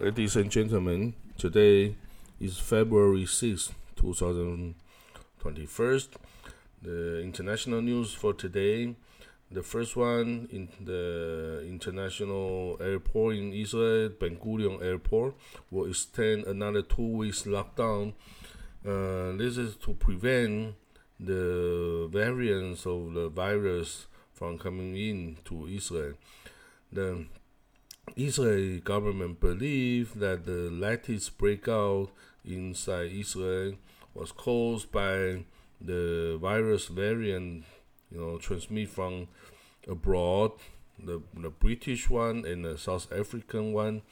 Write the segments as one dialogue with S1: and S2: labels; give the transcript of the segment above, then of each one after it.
S1: Ladies and gentlemen, today is February 6, 2021. The international news for today. The first one in the international airport in Israel, Ben Gurion Airport, will extend another two weeks lockdown. Uh, this is to prevent the variants of the virus from coming in to Israel. The Israeli government believe that the latest breakout inside Israel was caused by the virus variant, you know, transmit from abroad, the, the British one and the South African one.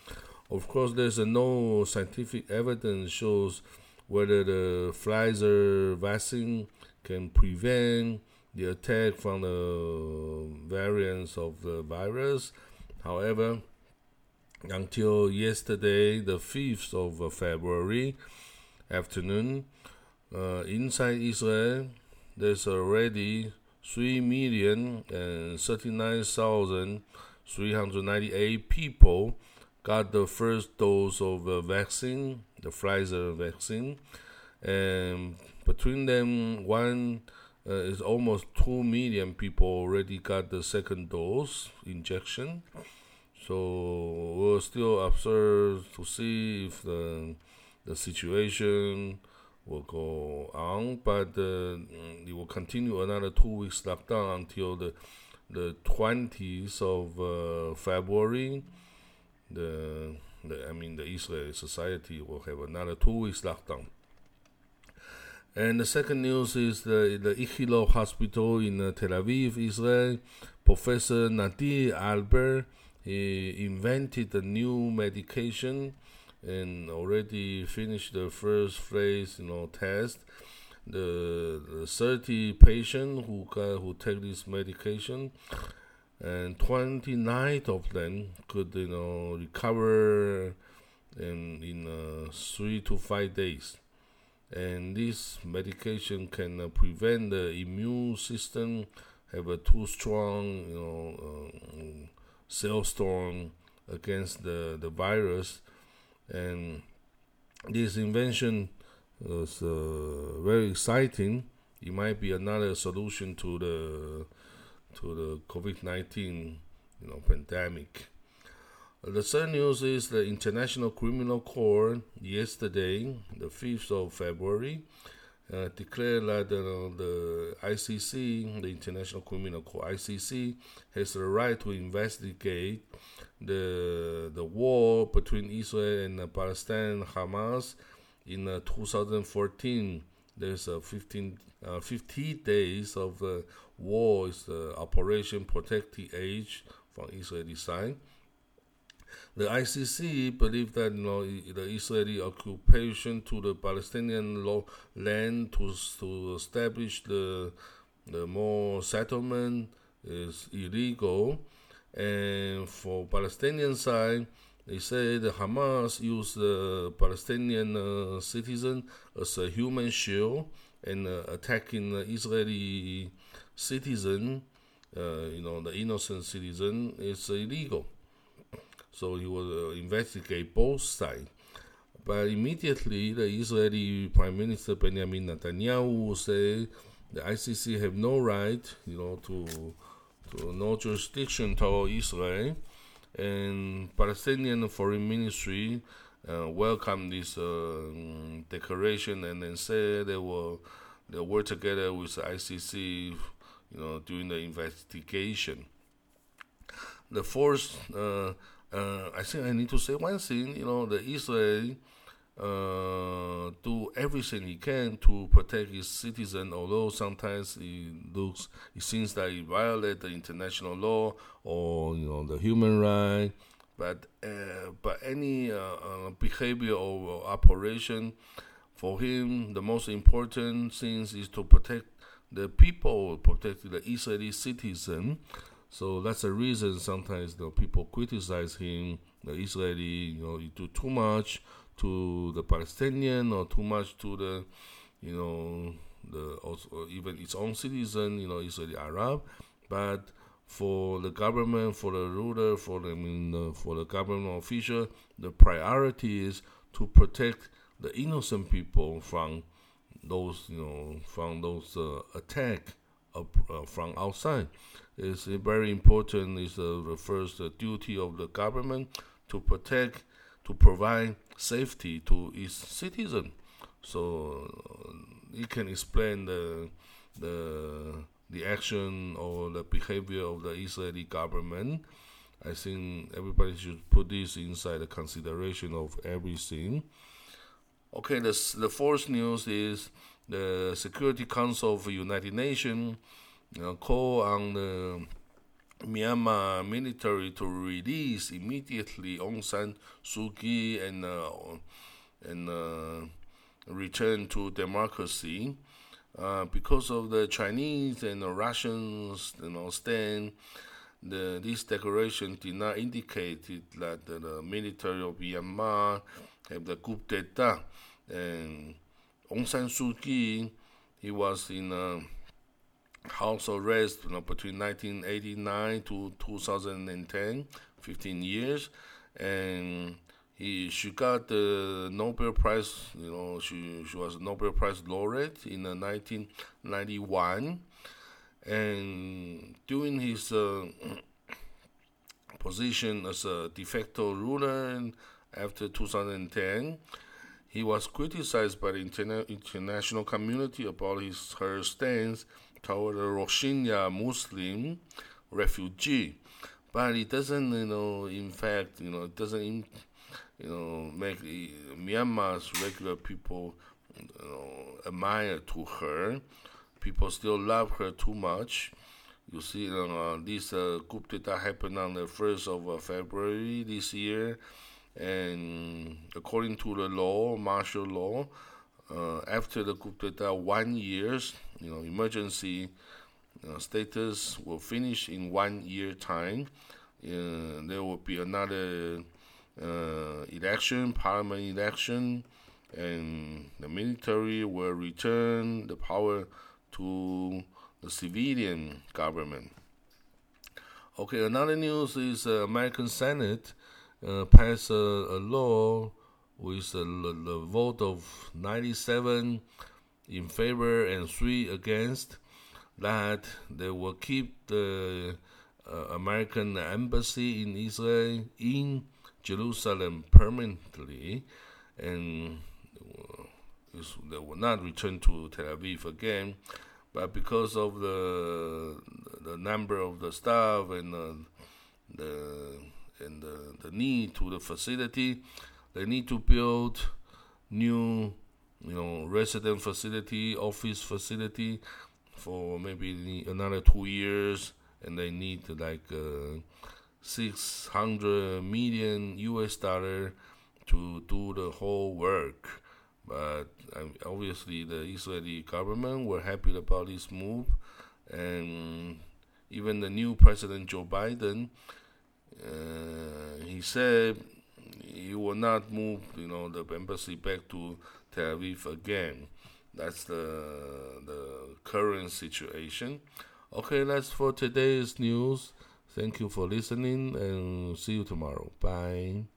S1: Of course, there's no scientific evidence shows whether the Pfizer vaccine can prevent the attack from the variants of the virus. However, until yesterday, the 5th of February afternoon, uh, inside Israel, there's already 3 million and 39,398 people got the first dose of the vaccine, the Pfizer vaccine, and between them, one uh, is almost 2 million people already got the second dose injection. So we'll still observe to see if the the situation will go on, but uh, it will continue another two weeks lockdown until the the twentieth of uh, February. The, the I mean the Israeli society will have another two weeks lockdown. And the second news is the the Ichilov Hospital in uh, Tel Aviv, Israel. Professor Nadir Arber he invented a new medication and already finished the first phase, you know, test. The, the 30 patient who got, who take this medication, and 29 of them could, you know, recover in in uh, three to five days. And this medication can uh, prevent the immune system have a too strong, you know. Uh, storm against the, the virus. And this invention was uh, very exciting. It might be another solution to the to the COVID nineteen you know pandemic. The third news is the International Criminal Court yesterday, the fifth of February, uh, declared that uh, the ICC, the International Criminal Court (ICC), has the right to investigate the the war between Israel and uh, Palestine, Hamas, in uh, 2014. There's a 15, uh, 50 days of the war is the Operation Protective Edge from Israeli side the ICC believed that you know, the Israeli occupation to the Palestinian land to, to establish the, the more settlement is illegal. And for Palestinian side, they say the Hamas used the Palestinian uh, citizen as a human shield and uh, attacking the Israeli citizen, uh, you know, the innocent citizen, is illegal. So he will uh, investigate both sides. But immediately, the Israeli Prime Minister Benjamin Netanyahu say the ICC have no right, you know, to to no jurisdiction toward Israel, and Palestinian Foreign Ministry uh, welcome this uh, declaration and then say they will they work together with the ICC, you know, during the investigation. The fourth. Uh, uh, I think I need to say one thing. You know, the Israel uh, do everything he can to protect his citizen, although sometimes it looks, it seems that he violate the international law or you know the human right. But uh, but any uh, uh, behavior or operation for him, the most important things is to protect the people, protect the Israeli citizen. So that's the reason sometimes the people criticize him, the Israeli, you know, you do too much to the Palestinian or too much to the, you know, the also even its own citizen, you know, Israeli Arab. But for the government, for the ruler, for the, I mean, for the government official, the priority is to protect the innocent people from those, you know, from those uh, attack up, uh, from outside. It's very important. Uh, the first duty of the government to protect, to provide safety to its citizen. So uh, it can explain the the the action or the behavior of the Israeli government. I think everybody should put this inside the consideration of everything. Okay, the the fourth news is the Security Council of the United Nations know, call on the Myanmar military to release immediately Aung San Suu Kyi and uh, and uh, return to democracy. Uh, because of the Chinese and the Russians, you know, stand, the, this declaration did not indicate that the, the military of Myanmar have the coup d'état. And Aung San Suu Kyi, he was in a house arrest you know, between 1989 to 2010, 15 years, and he she got the Nobel Prize. You know, she she was Nobel Prize laureate in uh, 1991, and during his uh, position as a de facto ruler after 2010, he was criticized by the interna- international community about his her stance toward the Rohingya Muslim refugee. But it doesn't, you know, in fact, you know, it doesn't you know, make Myanmar's regular people you know, admire to her. People still love her too much. You see, uh, this uh, coup d'etat happened on the 1st of uh, February this year, and according to the law, martial law, uh, after the coup d'etat, one years, you know, emergency uh, status will finish in one year time. Uh, there will be another uh, election, parliament election, and the military will return the power to the civilian government. Okay, another news is uh, American Senate uh, passed a, a, law with a, a, vote of 97 in favor and 3 against that they will keep the uh, American embassy in Israel in Jerusalem permanently, and they will not return to Tel Aviv again. But because of the the number of the staff and the and the, the need to the facility, they need to build new, you know, resident facility, office facility for maybe another two years, and they need like. Uh, 600 million US dollar to do the whole work. But um, obviously, the Israeli government were happy about this move, and even the new president Joe Biden, uh, he said he will not move, you know, the embassy back to Tel Aviv again. That's the the current situation. Okay, that's for today's news. Thank you for listening and see you tomorrow. Bye.